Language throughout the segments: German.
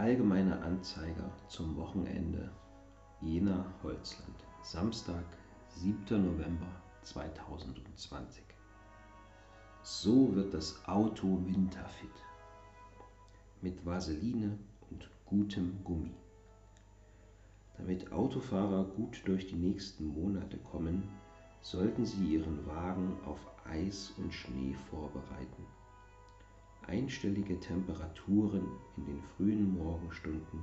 Allgemeiner Anzeiger zum Wochenende Jena Holzland, Samstag, 7. November 2020. So wird das Auto winterfit. Mit Vaseline und gutem Gummi. Damit Autofahrer gut durch die nächsten Monate kommen, sollten sie ihren Wagen auf Eis und Schnee vorbereiten. Einstellige Temperaturen in den frühen Morgenstunden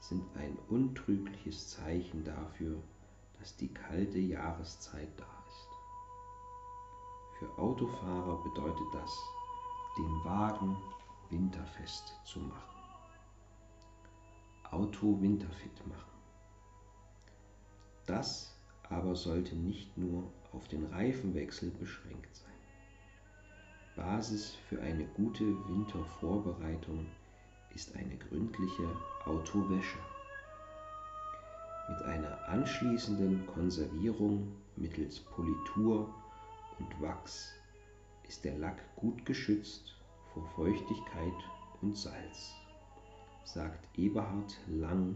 sind ein untrügliches Zeichen dafür, dass die kalte Jahreszeit da ist. Für Autofahrer bedeutet das, den Wagen winterfest zu machen. Auto winterfit machen. Das aber sollte nicht nur auf den Reifenwechsel beschränkt. Basis für eine gute Wintervorbereitung ist eine gründliche Autowäsche. Mit einer anschließenden Konservierung mittels Politur und Wachs ist der Lack gut geschützt vor Feuchtigkeit und Salz, sagt Eberhard Lang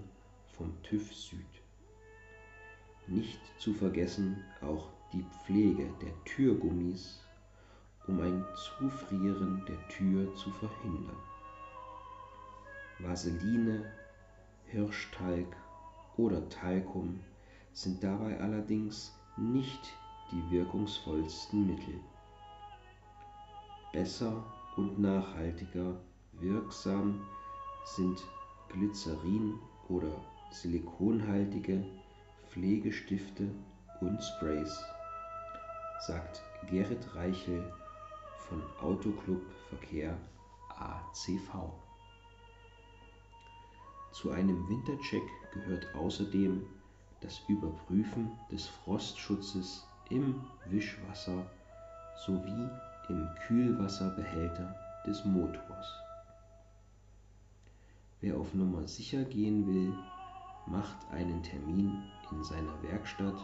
vom TÜV Süd. Nicht zu vergessen auch die Pflege der Türgummis, um ein Zufrieren der Tür zu verhindern. Vaseline, Hirschtalg oder Talkum sind dabei allerdings nicht die wirkungsvollsten Mittel. Besser und nachhaltiger wirksam sind Glycerin oder silikonhaltige Pflegestifte und Sprays, sagt Gerrit Reichel von Autoclub Verkehr ACV. Zu einem Wintercheck gehört außerdem das Überprüfen des Frostschutzes im Wischwasser sowie im Kühlwasserbehälter des Motors. Wer auf Nummer sicher gehen will, macht einen Termin in seiner Werkstatt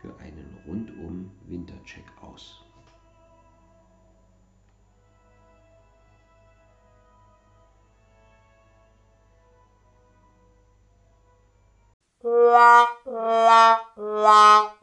für einen rundum Wintercheck aus. 啦。